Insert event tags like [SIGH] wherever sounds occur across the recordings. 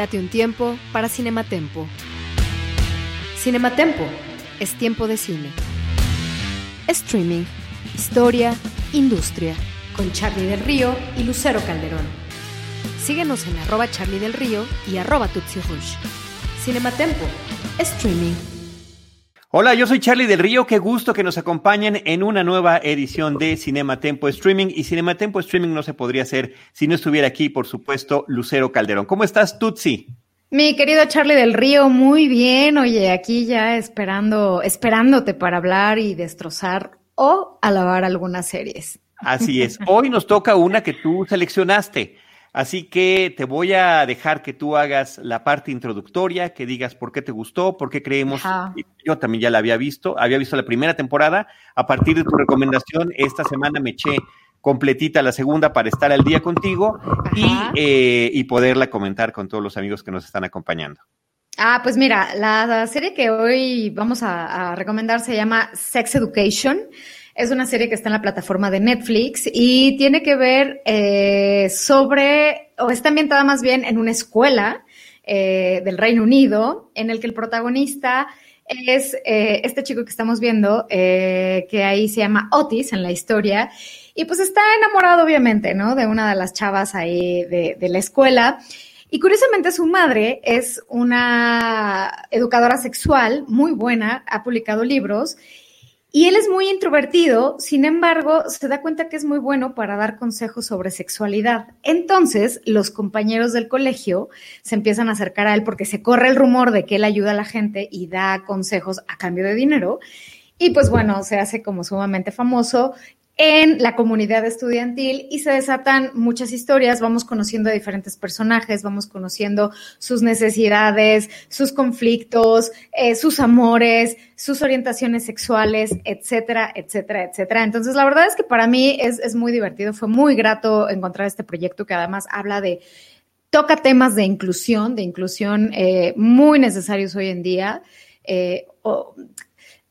Date un tiempo para Cinematempo. Cinematempo es tiempo de cine. Streaming, historia, industria. Con Charlie del Río y Lucero Calderón. Síguenos en arroba Charlie del Río y arroba Tutsi Rush. Cinematempo, streaming. Hola, yo soy Charlie del Río. Qué gusto que nos acompañen en una nueva edición de Cinema Tempo Streaming. Y Cinema Tempo Streaming no se podría hacer si no estuviera aquí, por supuesto, Lucero Calderón. ¿Cómo estás, Tutsi? Mi querido Charlie del Río, muy bien. Oye, aquí ya esperando, esperándote para hablar y destrozar o alabar algunas series. Así es. Hoy nos toca una que tú seleccionaste. Así que te voy a dejar que tú hagas la parte introductoria, que digas por qué te gustó, por qué creemos. Yo también ya la había visto, había visto la primera temporada. A partir de tu recomendación, esta semana me eché completita la segunda para estar al día contigo y, eh, y, poderla comentar con todos los amigos que nos están acompañando. Ah, pues mira, la, serie que hoy vamos a, a recomendar se llama Sex Education. Es una serie que está en la plataforma de Netflix y tiene que ver eh, sobre, o está ambientada más bien en una escuela eh, del Reino Unido, en el que el protagonista es eh, este chico que estamos viendo, que ahí se llama Otis en la historia, y pues está enamorado obviamente, ¿no? De una de las chavas ahí de, de la escuela. Y curiosamente su madre es una educadora sexual muy buena, ha publicado libros y él es muy introvertido, sin embargo, se da cuenta que es muy bueno para dar consejos sobre sexualidad. Entonces, los compañeros del colegio se empiezan a acercar a él porque se corre el rumor de que él ayuda a la gente y da consejos a cambio de dinero. Y pues bueno, se hace como sumamente famoso en la comunidad estudiantil y se desatan muchas historias, vamos conociendo a diferentes personajes, vamos conociendo sus necesidades, sus conflictos, eh, sus amores, sus orientaciones sexuales, etcétera, etcétera, etcétera. Entonces, la verdad es que para mí es, muy divertido, fue muy grato encontrar este proyecto que además habla de toca temas de inclusión, de inclusión eh, muy necesarios hoy en día. Eh,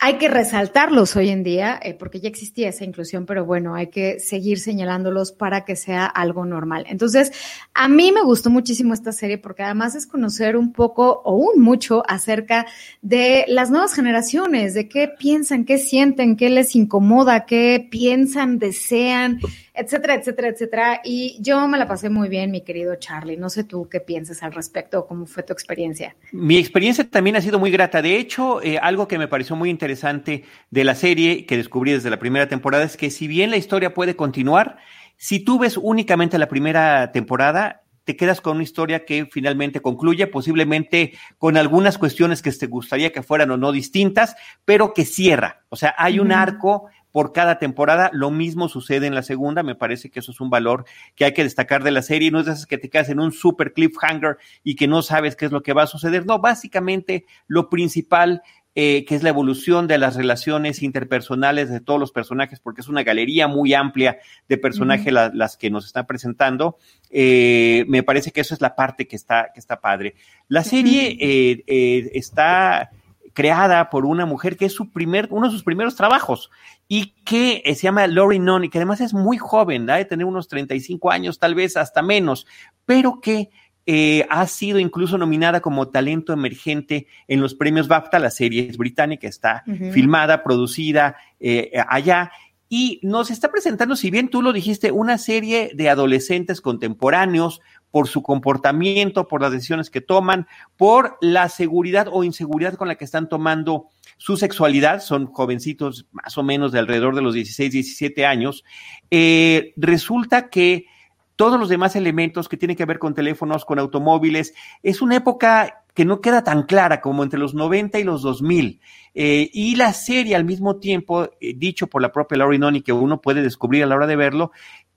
hay que resaltarlos hoy en día, eh, porque ya existía esa inclusión, pero bueno, hay que seguir señalándolos para que sea algo normal. Entonces, a mí me gustó muchísimo esta serie porque además es conocer un poco o un mucho acerca de las nuevas generaciones, de qué piensan, qué sienten, qué les incomoda, qué piensan, desean etcétera, etcétera, etcétera. Y yo me la pasé muy bien, mi querido Charlie. No sé tú qué piensas al respecto, cómo fue tu experiencia. Mi experiencia también ha sido muy grata. De hecho, eh, algo que me pareció muy interesante de la serie que descubrí desde la primera temporada es que si bien la historia puede continuar, si tú ves únicamente la primera temporada, te quedas con una historia que finalmente concluye, posiblemente con algunas cuestiones que te gustaría que fueran o no distintas, pero que cierra. O sea, hay un arco por cada temporada. Lo mismo sucede en la segunda. Me parece que eso es un valor que hay que destacar de la serie. No es de esas que te quedas en un super cliffhanger y que no sabes qué es lo que va a suceder. No, básicamente lo principal eh, que es la evolución de las relaciones interpersonales de todos los personajes, porque es una galería muy amplia de personajes las que nos están presentando. Eh, me parece que eso es la parte que está, que está padre. La serie eh, está creada por una mujer que es su primer, uno de sus primeros trabajos y que eh, se llama Lori Nunn que además es muy joven, de tener unos 35 años, tal vez hasta menos, pero que eh, ha sido incluso nominada como talento emergente en los premios BAFTA, la serie es británica, está filmada, producida eh, allá. Y nos está presentando, si bien tú lo dijiste, una serie de adolescentes contemporáneos por su comportamiento, por las decisiones que toman, por la seguridad o inseguridad con la que están tomando su sexualidad, son jovencitos más o menos de alrededor de los 16, 17 años, eh, resulta que todos los demás elementos que tienen que ver con teléfonos, con automóviles, es una época que no queda tan clara como entre los 90 y los 2000. Eh, y la serie al mismo tiempo, eh, dicho por la propia Laurie Noni, que uno puede descubrir a la hora de verlo,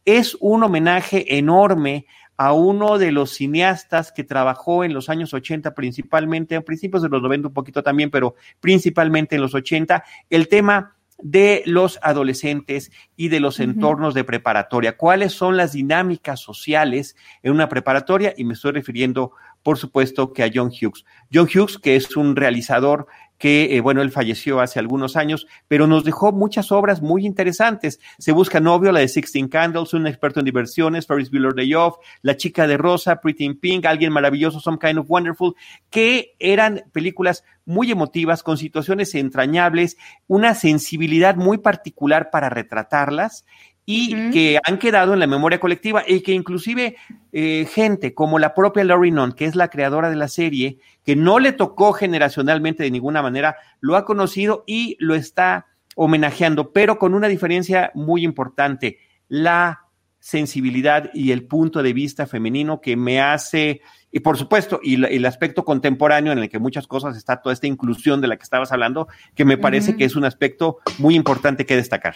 es un homenaje enorme a uno de los cineastas que trabajó en los años 80 principalmente, a principios de los 90 un poquito también, pero principalmente en los 80, el tema de los adolescentes y de los entornos de preparatoria. ¿Cuáles son las dinámicas sociales en una preparatoria? Y me estoy refiriendo, por supuesto, que a John Hughes. John Hughes, que es un realizador que, eh, bueno, él falleció hace algunos años, pero nos dejó muchas obras muy interesantes. Se busca novio, la de Sixteen Candles, un experto en diversiones, Ferris Bueller Day Off, La chica de rosa, Pretty in Pink, Alguien maravilloso, Some Kind of Wonderful, que eran películas muy emotivas, con situaciones entrañables, una sensibilidad muy particular para retratarlas y que han quedado en la memoria colectiva y que inclusive eh, gente como la propia Laurie Nunn, que es la creadora de la serie, que no le tocó generacionalmente de ninguna manera, lo ha conocido y lo está homenajeando, pero con una diferencia muy importante, la sensibilidad y el punto de vista femenino que me hace, y por supuesto, y el aspecto contemporáneo en el que muchas cosas está toda esta inclusión de la que estabas hablando, que me parece que es un aspecto muy importante que destacar.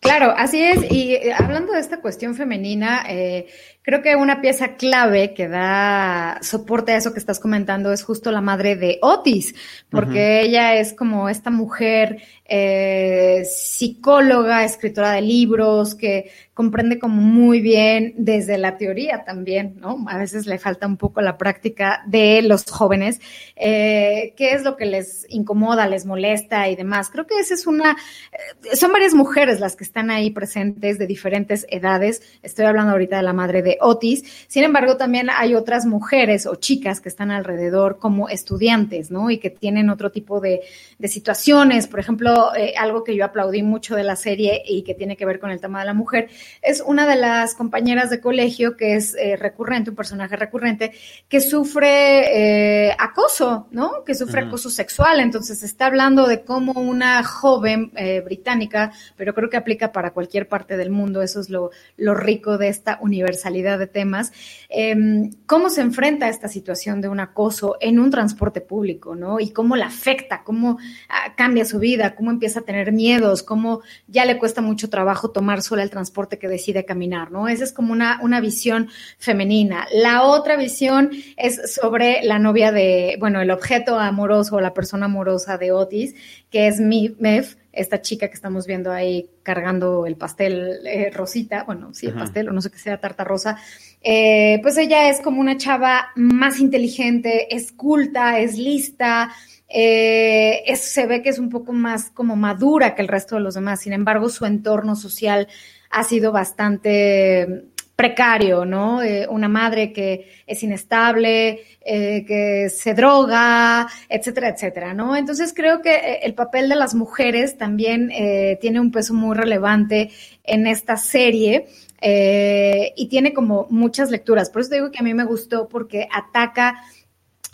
Claro, así es. Y eh, hablando de esta cuestión femenina, eh, creo que una pieza clave que da soporte a eso que estás comentando es justo la madre de Otis, porque ella es como esta mujer eh, psicóloga, escritora de libros, que comprende como muy bien desde la teoría también, ¿no? A veces le falta un poco la práctica de los jóvenes, eh, qué es lo que les incomoda, les molesta y demás. Creo que esa es una, eh, son varias mujeres las que están ahí presentes de diferentes edades. Estoy hablando ahorita de la madre de Otis. Sin embargo, también hay otras mujeres o chicas que están alrededor como estudiantes, ¿no? Y que tienen otro tipo de, de situaciones. Por ejemplo, eh, algo que yo aplaudí mucho de la serie y que tiene que ver con el tema de la mujer es una de las compañeras de colegio que es eh, recurrente, un personaje recurrente, que sufre eh, acoso, ¿no? Que sufre acoso sexual. Entonces, está hablando de cómo una joven británica, pero creo que aplica para cualquier parte del mundo, eso es lo, lo rico de esta universalidad de temas, em, cómo se enfrenta a esta situación de un acoso en un transporte público, ¿no? Y cómo la afecta, cómo ah, cambia su vida, cómo empieza a tener miedos, cómo ya le cuesta mucho trabajo tomar sola el transporte que decide caminar, ¿no? Esa es como una, una visión femenina. La otra visión es sobre la novia de, bueno, el objeto amoroso, la persona amorosa de Otis, que es Mev, esta chica que estamos viendo ahí cargando el pastel eh, rosita, bueno, sí, el pastel o no sé qué sea, tarta rosa, eh, pues ella es como una chava más inteligente, es culta, es lista, eh, se ve que es un poco más como madura que el resto de los demás, sin embargo su entorno social ha sido bastante precario, ¿no? Eh, una madre que es inestable, eh, que se droga, etcétera, etcétera, ¿no? Entonces creo que eh, el papel de las mujeres también tiene un peso muy relevante en esta serie. y tiene como muchas lecturas. Por eso digo que a mí me gustó porque ataca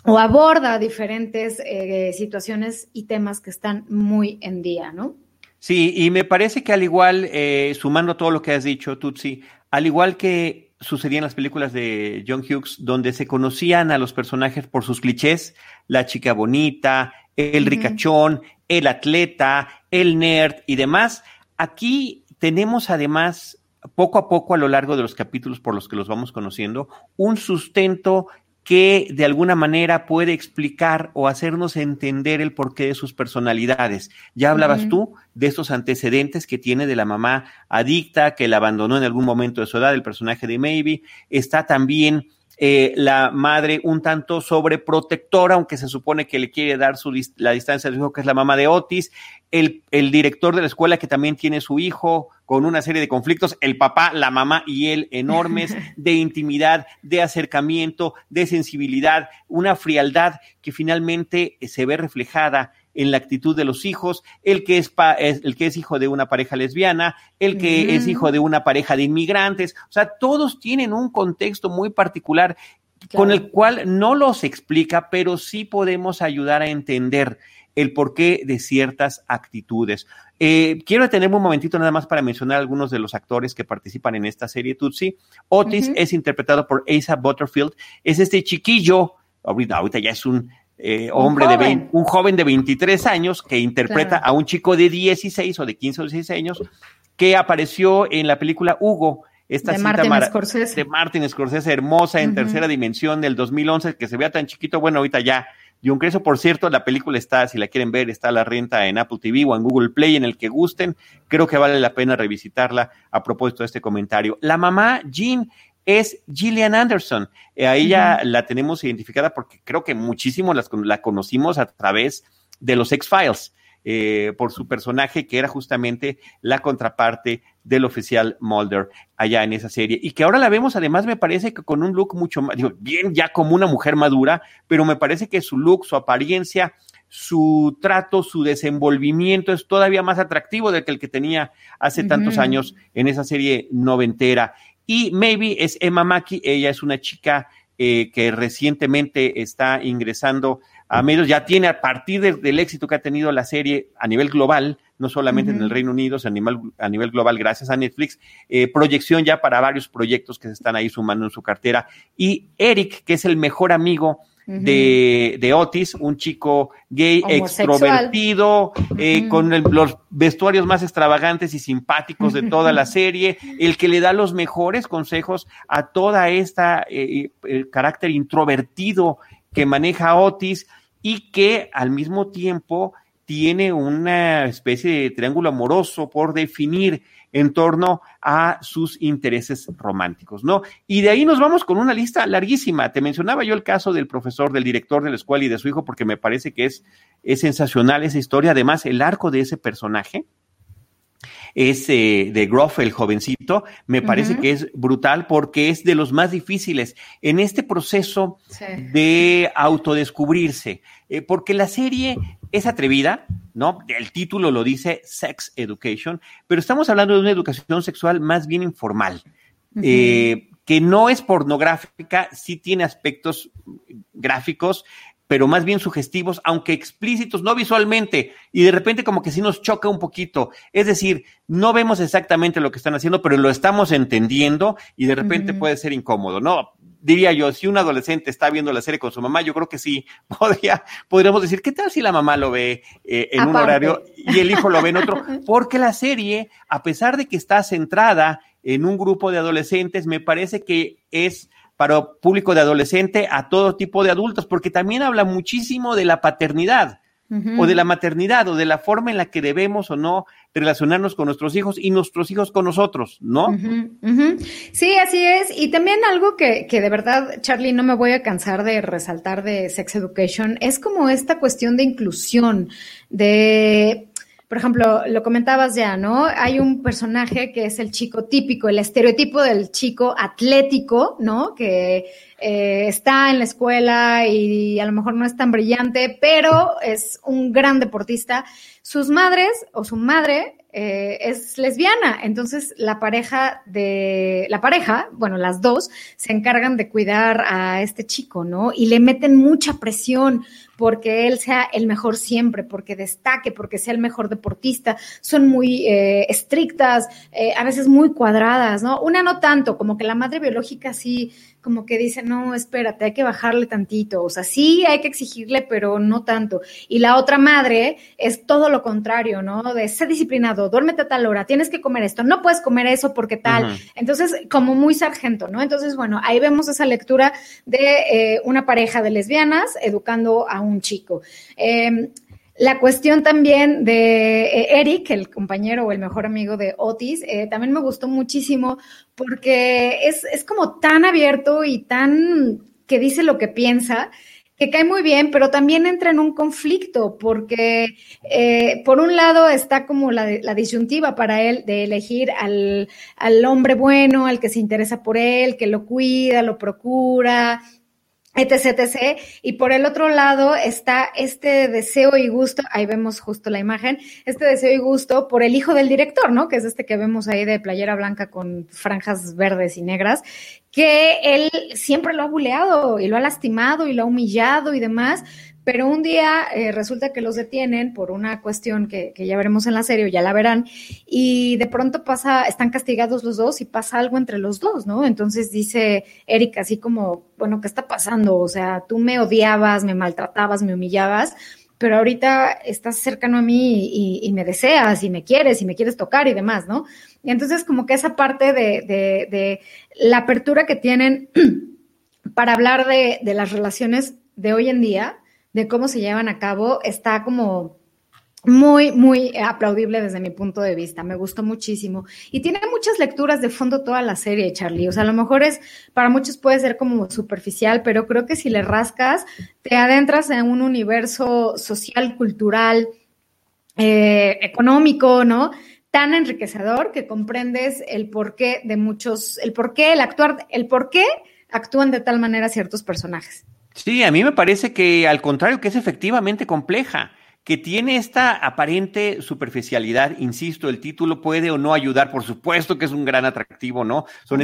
o aborda diferentes situaciones y temas que están muy en día, ¿no? Sí, y me parece que al igual, sumando todo lo que has dicho, Tutsi, al igual que sucedía en las películas de John Hughes, donde se conocían a los personajes por sus clichés, la chica bonita, el ricachón, el atleta, el nerd y demás, aquí tenemos además poco a poco a lo largo de los capítulos por los que los vamos conociendo, un sustento que de alguna manera puede explicar o hacernos entender el porqué de sus personalidades. Ya hablabas tú de esos antecedentes que tiene de la mamá adicta, que la abandonó en algún momento de su edad, el personaje de Maybe. Está también eh, la madre un tanto sobreprotectora, aunque se supone que le quiere dar su, la distancia de su hijo, que es la mamá de Otis el, el, director de la escuela que también tiene su hijo con una serie de conflictos, el papá, la mamá y él enormes [LAUGHS] de intimidad, de acercamiento, de sensibilidad, una frialdad que finalmente se ve reflejada en la actitud de los hijos, el que es, el que es hijo de una pareja lesbiana, el que es hijo de una pareja de inmigrantes, o sea, todos tienen un contexto muy particular con el cual no los explica, pero sí podemos ayudar a entender el porqué de ciertas actitudes. Eh, quiero detenerme un momentito nada más para mencionar algunos de los actores que participan en esta serie Tutsi. Otis es interpretado por Asa Butterfield, es este chiquillo, ahorita, ya es un eh, hombre de un joven de 23 años que interpreta a un chico de 16 o de 15 o 16 años que apareció en la película Hugo esta de cinta Martin Scorsese. de Martin Scorsese, hermosa en tercera dimensión del 2011, que se vea tan chiquito, bueno, ahorita ya y un creso, por cierto, la película está, si la quieren ver, está a la renta en Apple TV o en Google Play, en el que gusten. Creo que vale la pena revisitarla a propósito de este comentario. La mamá, Jean, es Gillian Anderson. Eh, a ella la tenemos identificada porque creo que muchísimo la conocimos a través de los X-Files. Eh, por su personaje, que era justamente la contraparte del oficial Mulder allá en esa serie. Y que ahora la vemos, además, me parece que con un look mucho más, digo, bien ya como una mujer madura, pero me parece que su look, su apariencia, su trato, su desenvolvimiento es todavía más atractivo del que el que tenía hace tantos años en esa serie noventera. Y Maybe es Emma Mackey, ella es una chica eh, que recientemente está ingresando a medios, ya tiene a partir del éxito que ha tenido la serie a nivel global, no solamente en el Reino Unido, sino a nivel, global, gracias a Netflix, eh, proyección ya para varios proyectos que se están ahí sumando en su cartera. Y Eric, que es el mejor amigo de, de, Otis, un chico gay, extrovertido, eh, con los vestuarios más extravagantes y simpáticos de toda la [LAUGHS] serie, el que le da los mejores consejos a toda esta eh, el carácter introvertido que maneja Otis y que al mismo tiempo tiene una especie de triángulo amoroso por definir en torno a sus intereses románticos, ¿no? Y de ahí nos vamos con una lista larguísima. Te mencionaba yo el caso del profesor, del director de la escuela y de su hijo, porque me parece que es, es sensacional esa historia. Además, el arco de ese personaje, es de Groff, el jovencito, me parece que es brutal porque es de los más difíciles en este proceso de autodescubrirse, eh, porque la serie es atrevida, ¿no? El título lo dice Sex Education, pero estamos hablando de una educación sexual más bien informal. Eh, que no es pornográfica, sí tiene aspectos gráficos, pero más bien sugestivos, aunque explícitos, no visualmente, y de repente como que sí nos choca un poquito. Es decir, no vemos exactamente lo que están haciendo, pero lo estamos entendiendo y de repente puede ser incómodo, ¿no? Diría yo, si un adolescente está viendo la serie con su mamá, yo creo que sí, [LAUGHS] podría, podríamos decir, ¿qué tal si la mamá lo ve eh, en un horario y el hijo lo ve en otro? [LAUGHS] Porque la serie, a pesar de que está centrada en un grupo de adolescentes, me parece que es para público de adolescente a todo tipo de adultos, porque también habla muchísimo de la paternidad o de la maternidad o de la forma en la que debemos o no relacionarnos con nuestros hijos y nuestros hijos con nosotros, ¿no? Sí, así es. Y también algo que, que de verdad, Charlie, no me voy a cansar de resaltar de Sex Education, es como esta cuestión de inclusión, de por ejemplo, lo comentabas ya, ¿no? Hay un personaje que es el chico típico, el estereotipo del chico atlético, ¿no? Que eh, está en la escuela y a lo mejor no es tan brillante, pero es un gran deportista. Sus madres o su madre eh, es lesbiana, entonces la pareja de la pareja, bueno, las dos se encargan de cuidar a este chico, ¿no? Y le meten mucha presión porque él sea el mejor siempre, porque destaque, porque sea el mejor deportista. Son muy eh, estrictas, eh, a veces muy cuadradas, ¿no? Una no tanto, como que la madre biológica sí, como que dice, no, espérate, hay que bajarle tantito. O sea, sí hay que exigirle, pero no tanto. Y la otra madre es todo lo contrario, ¿no? De ser disciplinado, duérmete a tal hora, tienes que comer esto, no puedes comer eso porque tal. Entonces, como muy sargento, ¿no? Entonces, bueno, ahí vemos esa lectura de eh, una pareja de lesbianas educando a un chico. Em, la cuestión también de eh, Eric, el compañero o el mejor amigo de Otis, eh, también me gustó muchísimo porque es, es, como tan abierto y tan que dice lo que piensa, que cae muy bien, pero también entra en un conflicto porque eh, por un lado está como la, la, disyuntiva para él de elegir al, al hombre bueno, al que se interesa por él, que lo cuida, lo procura, etc, etc. Y por el otro lado está este deseo y gusto, ahí vemos justo la imagen, este deseo y gusto por el hijo del director, ¿no? Que es este que vemos ahí de playera blanca con franjas verdes y negras, que él siempre lo ha buleado y lo ha lastimado y lo ha humillado y demás, pero un día eh, resulta que los detienen por una cuestión que, ya veremos en la serie, ya la verán, y de pronto pasa, están castigados los dos y pasa algo entre los dos, ¿no? Entonces dice Erika así como, bueno, ¿qué está pasando? O sea, tú me odiabas, me maltratabas, me humillabas, pero ahorita estás cercano a mí y, me deseas y me quieres y me quieres tocar y demás, ¿no? Y entonces como que esa parte de, la apertura que tienen [CLEARS THROAT] para hablar de las relaciones de hoy en día, de cómo se llevan a cabo, está como muy, muy aplaudible desde mi punto de vista. Me gustó muchísimo. Y tiene muchas lecturas de fondo toda la serie, Charlie. O sea, a lo mejor es, para muchos puede ser como superficial, pero creo que si le rascas, te adentras en un universo social, cultural, eh, económico, ¿no? Tan enriquecedor que comprendes el porqué de muchos, el porqué, el actuar, el porqué actúan de tal manera ciertos personajes. Sí, a mí me parece que al contrario, que es efectivamente compleja que tiene esta aparente superficialidad, insisto, el título puede o no ayudar, por supuesto que es un gran atractivo, ¿no?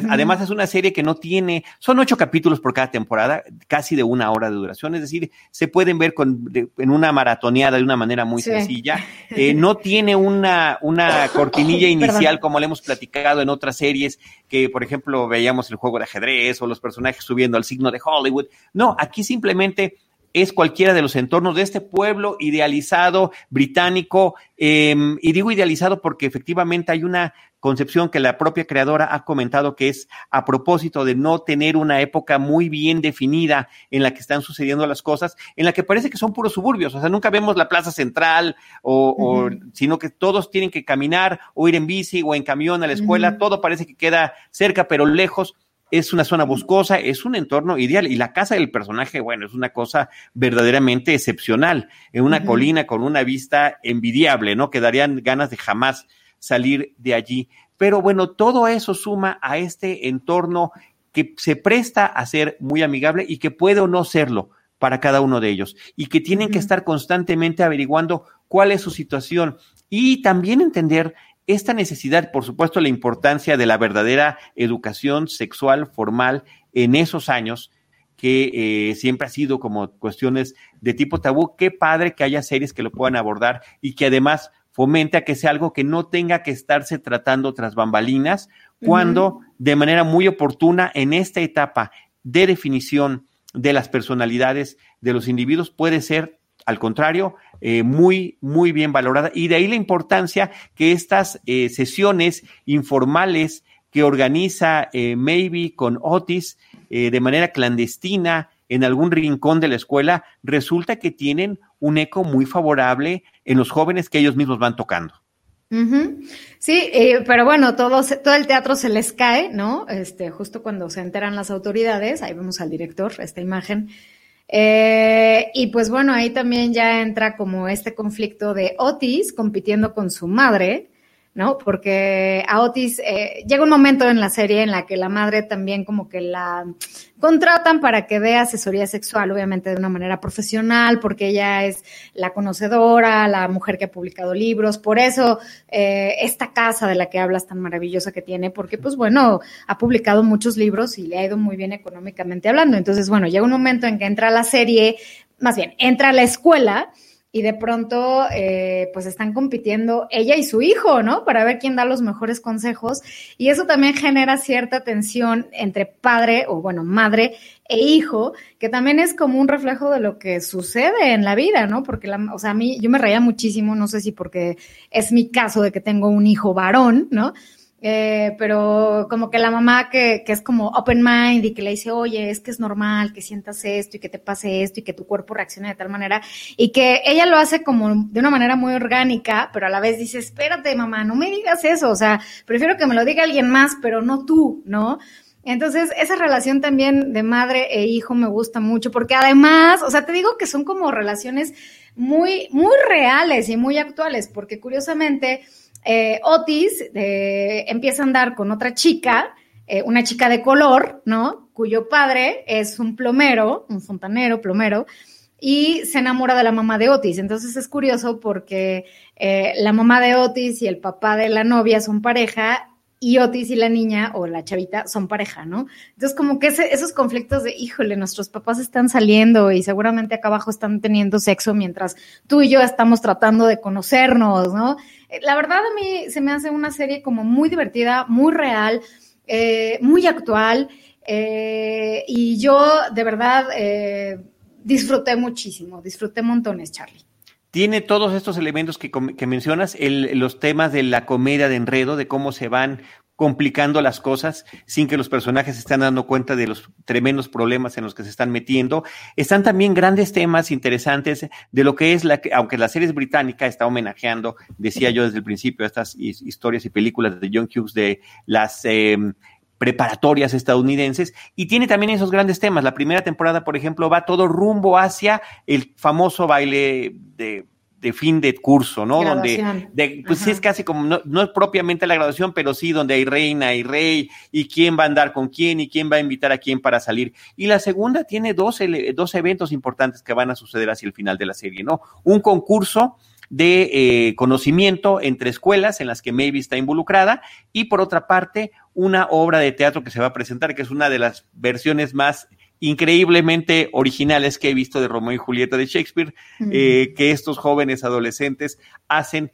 Además es una serie que no tiene, son ocho capítulos por cada temporada, casi de una hora de duración, es decir, se pueden ver con, en una maratoneada de una manera muy sencilla, [LAUGHS] eh, no tiene una, una cortinilla inicial como le hemos platicado en otras series, que por ejemplo veíamos el juego de ajedrez o los personajes subiendo al signo de Hollywood, no, aquí simplemente es cualquiera de los entornos de este pueblo idealizado británico, em, y digo idealizado porque efectivamente hay una concepción que la propia creadora ha comentado que es a propósito de no tener una época muy bien definida en la que están sucediendo las cosas, en la que parece que son puros suburbios, o sea, nunca vemos la plaza central, o, sino que todos tienen que caminar o ir en bici o en camión a la escuela, todo parece que queda cerca pero lejos es una zona boscosa, es un entorno ideal. Y la casa del personaje, bueno, es una cosa verdaderamente excepcional, en una colina con una vista envidiable, ¿no? Que darían ganas de jamás salir de allí. Pero bueno, todo eso suma a este entorno que se presta a ser muy amigable y que puede o no serlo para cada uno de ellos y que tienen que estar constantemente averiguando cuál es su situación y también entender esta necesidad, por supuesto, la importancia de la verdadera educación sexual formal en esos años, que eh, siempre ha sido como cuestiones de tipo tabú. Qué padre que haya series que lo puedan abordar y que además fomente a que sea algo que no tenga que estarse tratando tras bambalinas, cuando de manera muy oportuna en esta etapa de definición de las personalidades de los individuos puede ser al contrario, eh, muy, muy bien valorada. Y de ahí la importancia que estas eh, sesiones informales que organiza eh, Maybe con Otis de manera clandestina en algún rincón de la escuela, resulta que tienen un eco muy favorable en los jóvenes que ellos mismos van tocando. Sí, pero bueno, todo, todo el teatro se les cae, ¿no? Este, justo cuando se enteran las autoridades, ahí vemos al director, esta imagen, eh, y pues bueno, ahí también ya entra como este conflicto de Otis compitiendo con su madre, ¿no? Porque a Otis eh, llega un momento en la serie en la que la madre también como que la contratan para que dé asesoría sexual, obviamente de una manera profesional, porque ella es la conocedora, la mujer que ha publicado libros, por eso eh, esta casa de la que hablas tan maravillosa que tiene, porque pues bueno, ha publicado muchos libros y le ha ido muy bien económicamente hablando. Entonces, bueno, llega un momento en que entra la serie, más bien, entra a la escuela y de pronto eh, pues están compitiendo ella y su hijo, ¿no? Para ver quién da los mejores consejos y eso también genera cierta tensión entre padre o bueno, madre e hijo, que también es como un reflejo de lo que sucede en la vida, ¿no? Porque, la, o sea, a mí yo me reía muchísimo, no sé si porque es mi caso de que tengo un hijo varón, ¿no? Eh, pero como que la mamá que, que, es como open mind y que le dice, oye, es que es normal que sientas esto y que te pase esto y que tu cuerpo reaccione de tal manera y que ella lo hace como de una manera muy orgánica, pero a la vez dice, espérate mamá, no me digas eso, o sea, prefiero que me lo diga alguien más, pero no tú, ¿no? Entonces, esa relación también de madre e hijo me gusta mucho, porque además, o sea, te digo que son como relaciones muy, muy reales y muy actuales, porque curiosamente, eh, Otis eh, empieza a andar con otra chica, eh, una chica de color, ¿no? Cuyo padre es un plomero, un fontanero, plomero, y se enamora de la mamá de Otis. Entonces es curioso porque la mamá de Otis y el papá de la novia son pareja y Otis y la niña o la chavita son pareja, ¿no? Entonces, como que esos conflictos de, híjole, nuestros papás están saliendo y seguramente acá abajo están teniendo sexo mientras tú y yo estamos tratando de conocernos, ¿no? Eh, la verdad a mí se me hace una serie como muy divertida, muy real, eh, muy actual eh, y yo de verdad disfruté muchísimo, disfruté montones, Charlie. Tiene todos estos elementos que, que mencionas, el, los temas de la comedia de enredo, de cómo se van complicando las cosas sin que los personajes se estén dando cuenta de los tremendos problemas en los que se están metiendo. Están también grandes temas interesantes de lo que es la, aunque la serie es británica, está homenajeando, decía yo desde el principio, estas historias y películas de John Hughes de las eh, preparatorias estadounidenses y tiene también esos grandes temas. La primera temporada, por ejemplo, va todo rumbo hacia el famoso baile de de fin de curso, ¿no? Donde, pues sí es casi como, no, no, es propiamente la graduación, pero sí donde hay reina y rey y quién va a andar con quién y quién va a invitar a quién para salir. Y la segunda tiene dos, dos eventos importantes que van a suceder hacia el final de la serie, ¿no? Un concurso de eh, conocimiento entre escuelas en las que Maybe está involucrada y por otra parte una obra de teatro que se va a presentar, que es una de las versiones más increíblemente originales que he visto de Romeo y Julieta de Shakespeare, eh, que estos jóvenes adolescentes hacen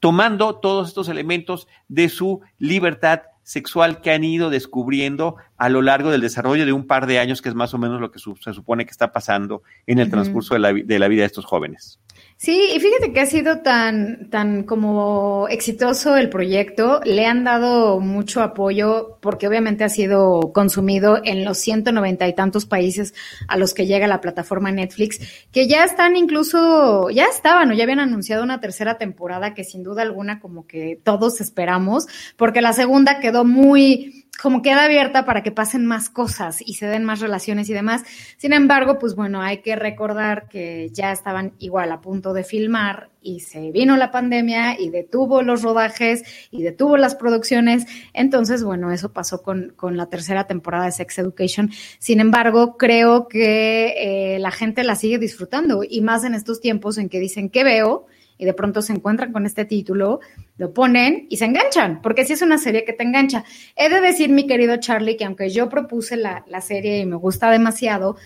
tomando todos estos elementos de su libertad sexual que han ido descubriendo a lo largo del desarrollo de un par de años, que es más o menos lo que se supone que está pasando en el transcurso de la, de la vida de estos jóvenes. Sí, y fíjate que ha sido tan, tan como exitoso el proyecto, le han dado mucho apoyo porque obviamente ha sido consumido en los 190 y tantos países a los que llega la plataforma Netflix, que ya están incluso, ya estaban o ya habían anunciado una tercera temporada que sin duda alguna como que todos esperamos, porque la segunda quedó muy como queda abierta para que pasen más cosas y se den más relaciones y demás. Sin embargo, pues bueno, hay que recordar que ya estaban igual a punto de filmar y se vino la pandemia y detuvo los rodajes y detuvo las producciones. Entonces, bueno, eso pasó con, con la tercera temporada de Sex Education. Sin embargo, creo que eh, la gente la sigue disfrutando y más en estos tiempos en que dicen, ¿qué veo? Y de pronto se encuentran con este título, lo ponen y se enganchan, porque si es una serie que te engancha. He de decir, mi querido Charlie, que aunque yo propuse la, serie y me gusta demasiado,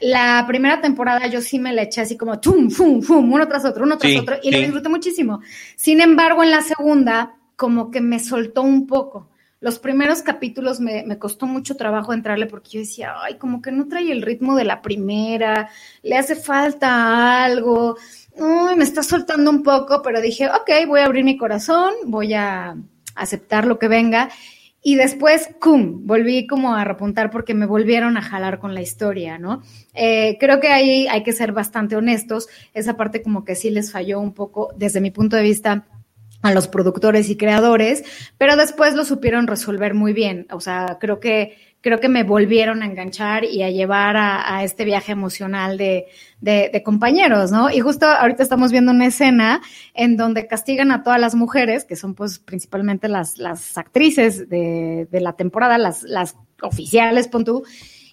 la primera temporada yo sí me la eché así como tum, fum, fum, uno tras otro, uno tras otro, y lo disfruté muchísimo. Sin embargo, en la segunda, como que me soltó un poco. Los primeros capítulos me, me, costó mucho trabajo entrarle porque yo decía, ay, como que no trae el ritmo de la primera, le hace falta algo me está soltando un poco, pero dije, ok, voy a abrir mi corazón, voy a aceptar lo que venga. Y después, ¡cum! Volví como a repuntar porque me volvieron a jalar con la historia, ¿no? Eh, creo que ahí hay que ser bastante honestos. Esa parte como que sí les falló un poco desde mi punto de vista a los productores y creadores, pero después lo supieron resolver muy bien. O sea, creo que creo que me volvieron a enganchar y a llevar a, este viaje emocional de, de, compañeros, ¿no? Y justo ahorita estamos viendo una escena en donde castigan a todas las mujeres, que son pues principalmente las, las actrices de, de la temporada, las, las oficiales, pon tú,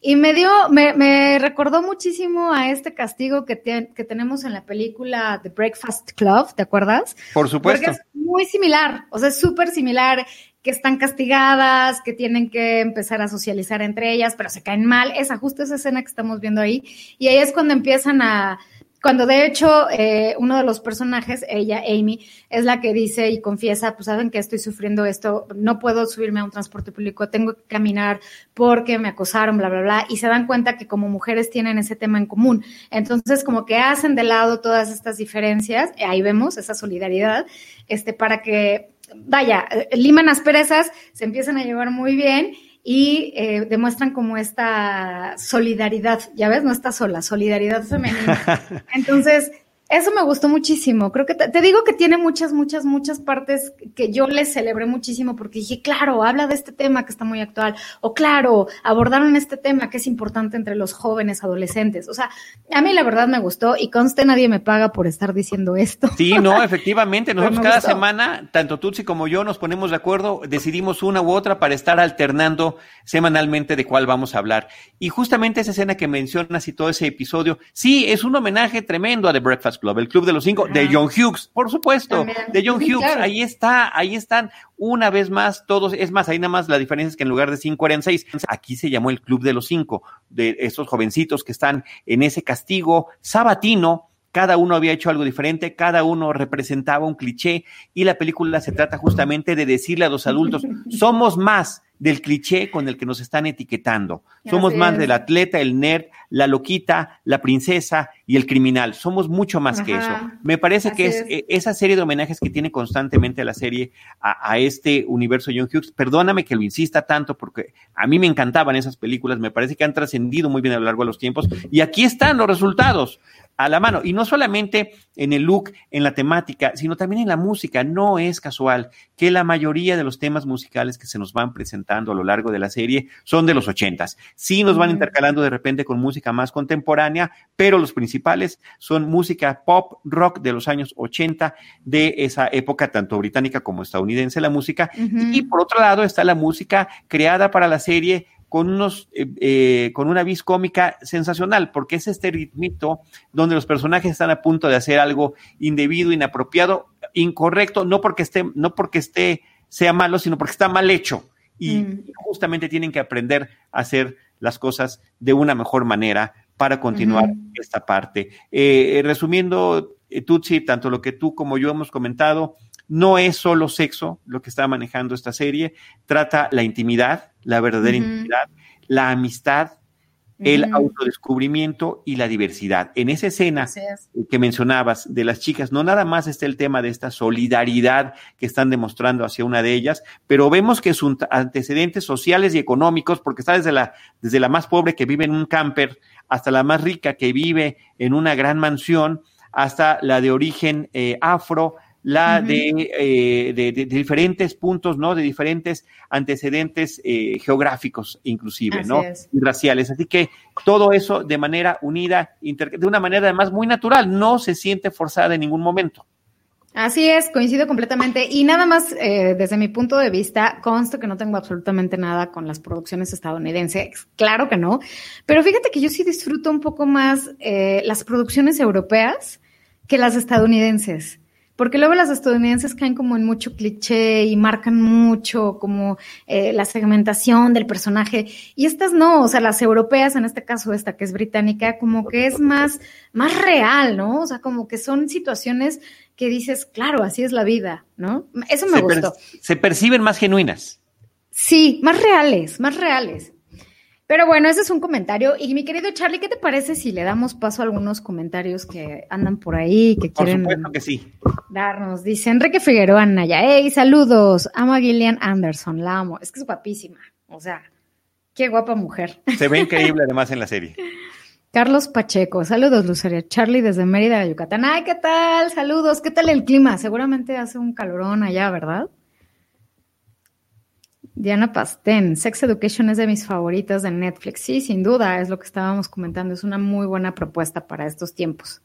y me dio, me, me recordó muchísimo a este castigo que, que tenemos en la película The Breakfast Club, ¿te acuerdas? Por supuesto. Porque es muy similar, o sea, es súper similar que están castigadas, que tienen que empezar a socializar entre ellas, pero se caen mal. Esa, justo esa escena que estamos viendo ahí. Y ahí es cuando empiezan a, cuando de hecho eh, uno de los personajes, ella, Amy, es la que dice y confiesa, pues saben que estoy sufriendo esto, no puedo subirme a un transporte público, tengo que caminar porque me acosaron, bla, bla, bla, y se dan cuenta que como mujeres tienen ese tema en común. Entonces, como que hacen de lado todas estas diferencias, ahí vemos esa solidaridad, este, para que vaya, eh, liman asperezas, se empiezan a llevar muy bien y eh, demuestran como esta solidaridad, ya ves, no está sola, solidaridad femenina. [LAUGHS] Entonces, eso me gustó muchísimo. Creo que te, digo que tiene muchas, muchas, muchas partes que yo les celebré muchísimo porque dije, claro, habla de este tema que está muy actual. O claro, abordaron este tema que es importante entre los jóvenes adolescentes. O sea, a mí la verdad me gustó y conste nadie me paga por estar diciendo esto. Sí, no, [LAUGHS] [LAUGHS] efectivamente. Nosotros cada semana, tanto Tutsi como yo, nos ponemos de acuerdo, decidimos una u otra para estar alternando semanalmente de cuál vamos a hablar. Y justamente esa escena que mencionas y todo ese episodio, sí, es un homenaje tremendo a The Breakfast Club, el Club de los Cinco, de John Hughes, por supuesto, de John Hughes, ahí está, ahí están, una vez más todos, es más, ahí nada más la diferencia es que en lugar de cinco eran seis, aquí se llamó el Club de los Cinco, de esos jovencitos que están en ese castigo sabatino, cada uno había hecho algo diferente, cada uno representaba un cliché y la película se trata justamente de decirle a los adultos, [LAUGHS] somos más del cliché con el que nos están etiquetando. Somos más del atleta, el nerd, la loquita, la princesa y el criminal. Somos mucho más que eso. Me parece que es, e, esa serie de homenajes que tiene constantemente la serie a, este universo John Hughes. Perdóname que lo insista tanto porque a mí me encantaban esas películas. Me parece que han trascendido muy bien a lo largo de los tiempos. Y aquí están los resultados a la mano. Y no solamente en el look, en la temática, sino también en la música. No es casual que la mayoría de los temas musicales que se nos van presentando a lo largo de la serie son de los ochentas. Sí nos van intercalando de repente con música más contemporánea, pero los principales son música pop, rock de los años 80 de esa época, tanto británica como estadounidense, la música. Y por otro lado está la música creada para la serie con unos, eh, eh, con una vis cómica sensacional, porque es este ritmito donde los personajes están a punto de hacer algo indebido, inapropiado, incorrecto, no porque esté, no porque esté, sea malo, sino porque está mal hecho. Y mm. justamente tienen que aprender a hacer las cosas de una mejor manera para continuar esta parte. Eh, resumiendo, Tutsi, tanto lo que tú como yo hemos comentado, no es solo sexo lo que está manejando esta serie, trata la intimidad, la verdadera intimidad, la amistad, el autodescubrimiento y la diversidad. En esa escena que mencionabas de las chicas, no nada más está el tema de esta solidaridad que están demostrando hacia una de ellas, pero vemos que sus antecedentes sociales y económicos, porque está desde la, desde la más pobre que vive en un camper hasta la más rica que vive en una gran mansión, hasta la de origen eh, afro, la eh, de, de, diferentes puntos, ¿no? De diferentes antecedentes eh, geográficos, inclusive, ¿no? Y raciales. Así que todo eso de manera unida, de una manera además muy natural, no se siente forzada en ningún momento. Así es, coincido completamente. Y nada más, eh, desde mi punto de vista, consto que no tengo absolutamente nada con las producciones estadounidenses. Claro que no. Pero fíjate que yo sí disfruto un poco más las producciones europeas que las estadounidenses. Porque luego las estadounidenses caen como en mucho cliché y marcan mucho como eh, la segmentación del personaje. Y estas no, o sea, las europeas, en este caso esta que es británica, como que es más, más real, ¿no? O sea, como que son situaciones que dices, claro, así es la vida, ¿no? Eso me gustó. se perciben más genuinas. Sí, más reales, más reales. Pero bueno, ese es un comentario. Y mi querido Charlie, ¿qué te parece si le damos paso a algunos comentarios que andan por ahí, que quieren que sí. darnos? Dice Enrique Figueroa Naya, hey, saludos, amo a Gillian Anderson, la amo. Es que es guapísima, o sea, qué guapa mujer. Se ve [LAUGHS] increíble además en la serie. Carlos Pacheco, saludos Luceria, Charlie desde Mérida, Yucatán. Ay, ¿qué tal? Saludos, ¿qué tal el clima? Seguramente hace un calorón allá, ¿verdad? Diana Pastén, Sex Education es de mis favoritas de Netflix. Sí, sin duda, es lo que estábamos comentando. Es una muy buena propuesta para estos tiempos.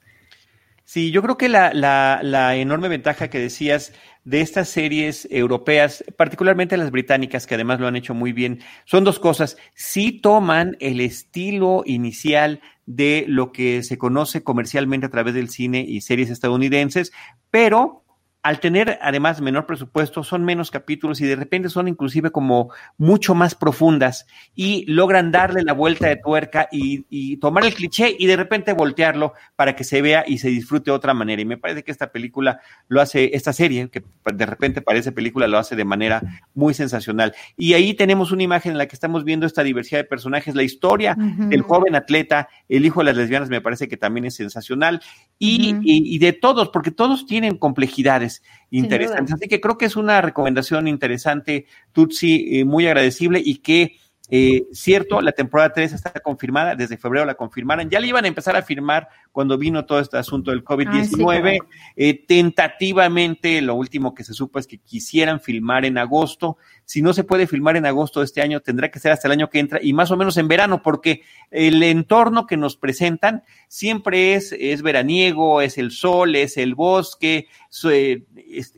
Sí, yo creo que la, la, enorme ventaja que decías de estas series europeas, particularmente las británicas, que además lo han hecho muy bien, son dos cosas. Sí toman el estilo inicial de lo que se conoce comercialmente a través del cine y series estadounidenses, pero al tener además menor presupuesto, son menos capítulos y de repente son inclusive como mucho más profundas y logran darle la vuelta de tuerca y, tomar el cliché y de repente voltearlo para que se vea y se disfrute de otra manera. Y me parece que esta película lo hace, esta serie, que de repente parece película, lo hace de manera muy sensacional. Y ahí tenemos una imagen en la que estamos viendo esta diversidad de personajes, la historia del joven atleta, el hijo de las lesbianas, me parece que también es sensacional y, y de todos, porque todos tienen complejidades interesantes. Así que creo que es una recomendación interesante, Tutsi, eh, muy agradecible y que eh, cierto, la temporada 3 está confirmada, desde febrero la confirmaron, ya le iban a empezar a firmar cuando vino todo este asunto del COVID-19. Eh, tentativamente, lo último que se supo es que quisieran filmar en agosto. Si no se puede filmar en agosto de este año, tendrá que ser hasta el año que entra y más o menos en verano, porque el entorno que nos presentan siempre es, es veraniego, es el sol, es el bosque. Eh,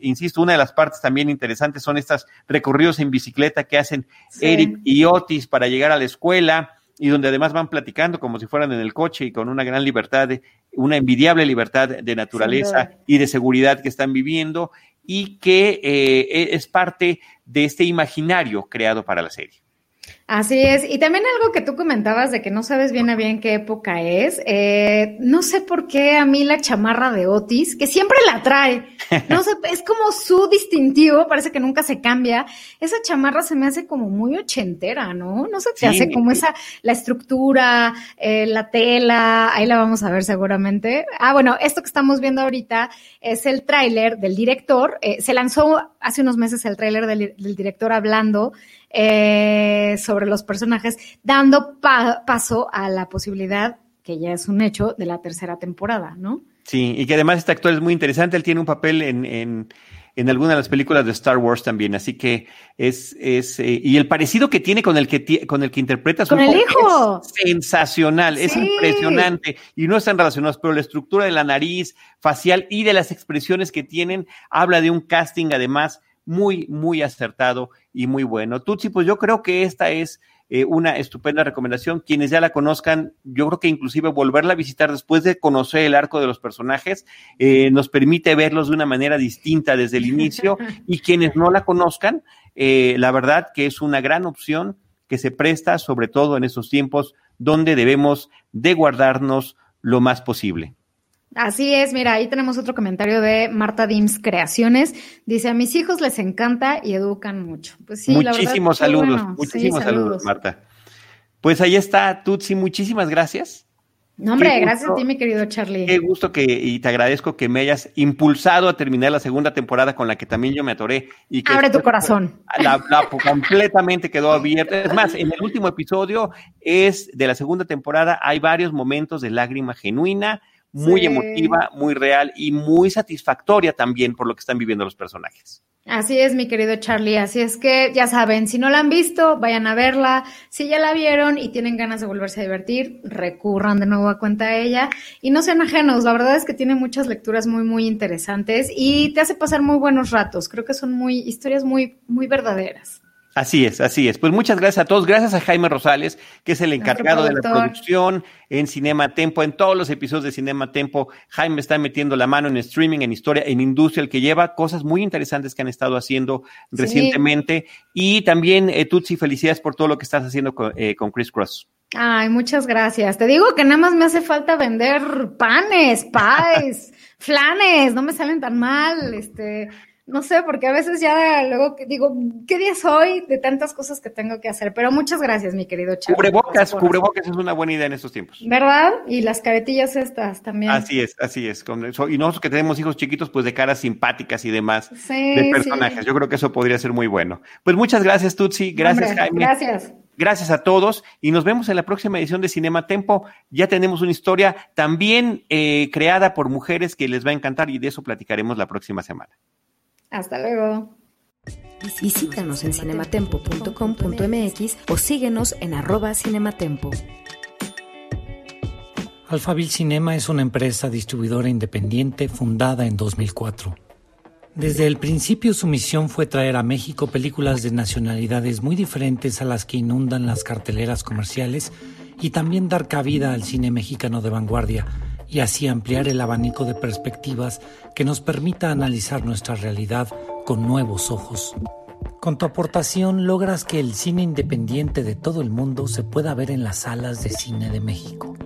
insisto, una de las partes también interesantes son estos recorridos en bicicleta que hacen Eric y Otis para llegar a la escuela y donde además van platicando como si fueran en el coche y con una gran libertad, una envidiable libertad de naturaleza y de seguridad que están viviendo y que eh, e, es parte de este imaginario creado para la serie. Así es. Y también algo que tú comentabas de que no sabes bien a bien qué época es. Eh, no sé por qué a mí la chamarra de Otis, que siempre la trae, no sé, es como su distintivo, parece que nunca se cambia. Esa chamarra se me hace como muy ochentera, ¿no? No sé qué hace como esa, la estructura, eh, la tela, ahí la vamos a ver seguramente. Ah, bueno, esto que estamos viendo ahorita es el tráiler del director. Eh, se lanzó hace unos meses el tráiler del, del director hablando eh, sobre los personajes, dando paso a la posibilidad, que ya es un hecho, de la tercera temporada, ¿no? Sí, y que además este actor es muy interesante, él tiene un papel en, en, en alguna de las películas de Star Wars también, así que es, es eh, y el parecido que tiene con el que con el que interpreta su el hijo es sensacional, es impresionante y no están relacionados, pero la estructura de la nariz facial y de las expresiones que tienen habla de un casting además muy, muy acertado y muy bueno. Tutsi, pues yo creo que esta es eh, una estupenda recomendación. Quienes ya la conozcan, yo creo que inclusive volverla a visitar después de conocer el arco de los personajes, eh, nos permite verlos de una manera distinta desde el inicio [LAUGHS] y quienes no la conozcan, eh, la verdad que es una gran opción que se presta, sobre todo en esos tiempos donde debemos de guardarnos lo más posible. Así es, mira, ahí tenemos otro comentario de Marta Dims Creaciones. Dice, a mis hijos les encanta y educan mucho. Pues sí, muchísimos la verdad, saludos, muchísimos saludos. Marta. Pues ahí está, Tutsi, muchísimas gracias. No, hombre, gracias a ti, mi querido Charlie. Qué gusto que, y te agradezco que me hayas impulsado a terminar la segunda temporada con la que también yo me atoré. Y que Abre tu corazón. La, la, [LAUGHS] completamente quedó abierta. Es más, en el último episodio es de la segunda temporada, hay varios momentos de lágrima genuina muy emotiva, muy real y muy satisfactoria también por lo que están viviendo los personajes. Así es, mi querido Charlie. Así es que ya saben, si no la han visto, vayan a verla. Si ya la vieron y tienen ganas de volverse a divertir, recurran de nuevo a cuenta a ella. Y no sean ajenos, la verdad es que tiene muchas lecturas muy, muy interesantes y te hace pasar muy buenos ratos. Creo que son muy historias muy, muy verdaderas. Así es, así es. Pues muchas gracias a todos. Gracias a Jaime Rosales, que es el encargado de la producción en Cinema Tempo, en todos los episodios de Cinema Tempo. Jaime está metiendo la mano en streaming, en historia, en industria, el que lleva cosas muy interesantes que han estado haciendo recientemente. Y también, eh, Tutsi, felicidades por todo lo que estás haciendo con, eh, con Chris Cross. Ay, muchas gracias. Te digo que nada más me hace falta vender panes, pies, [LAUGHS] flanes, no me salen tan mal, este no sé, porque a veces ya luego digo, ¿qué día es hoy? De tantas cosas que tengo que hacer. Pero muchas gracias, mi querido Chavo. Cubrebocas, cubrebocas es una buena idea en estos tiempos. ¿Verdad? Y las caretillas estas también. Así es, así es. Y nosotros que tenemos hijos chiquitos, pues de caras simpáticas y demás de personajes. Yo creo que eso podría ser muy bueno. Pues muchas gracias, Tutsi. Gracias, Jaime. Gracias. Gracias a todos y nos vemos en la próxima edición de Cinema Tempo. Ya tenemos una historia también eh, creada por mujeres que les va a encantar y de eso platicaremos la próxima semana. Hasta luego. Visítanos en cinematempo.com.mx o síguenos en arroba cinematempo. Alphaville Cinema es una empresa distribuidora independiente fundada en 2004. Desde el principio su misión fue traer a México películas de nacionalidades muy diferentes a las que inundan las carteleras comerciales y también dar cabida al cine mexicano de vanguardia y así ampliar el abanico de perspectivas que nos permita analizar nuestra realidad con nuevos ojos. Con tu aportación logras que el cine independiente de todo el mundo se pueda ver en las salas de cine de México.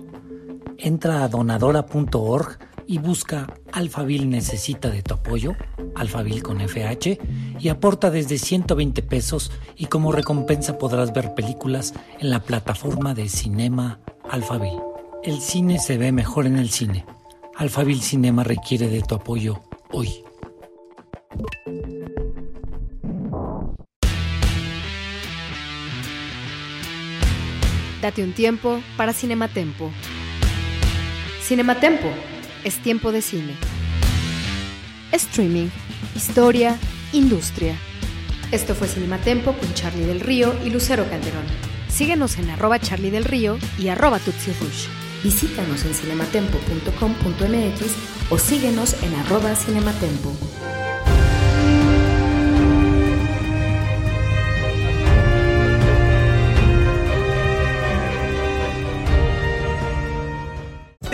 Entra a donadora.org y busca Alfabil necesita de tu apoyo, Alfabil con FH, y aporta desde 120 pesos y como recompensa podrás ver películas en la plataforma de Cinema Alfabil. El cine se ve mejor en el cine. Alphaville Cinema requiere de tu apoyo hoy. Date un tiempo para Cinematempo. Cinematempo es tiempo de cine. Streaming, historia, industria. Esto fue Cinematempo con Charlie del Río y Lucero Calderón. Síguenos en arroba Charlie del Río y arroba Tutsi Rush. Visítanos en cinematempo.com.mx o síguenos en arroba cinematempo.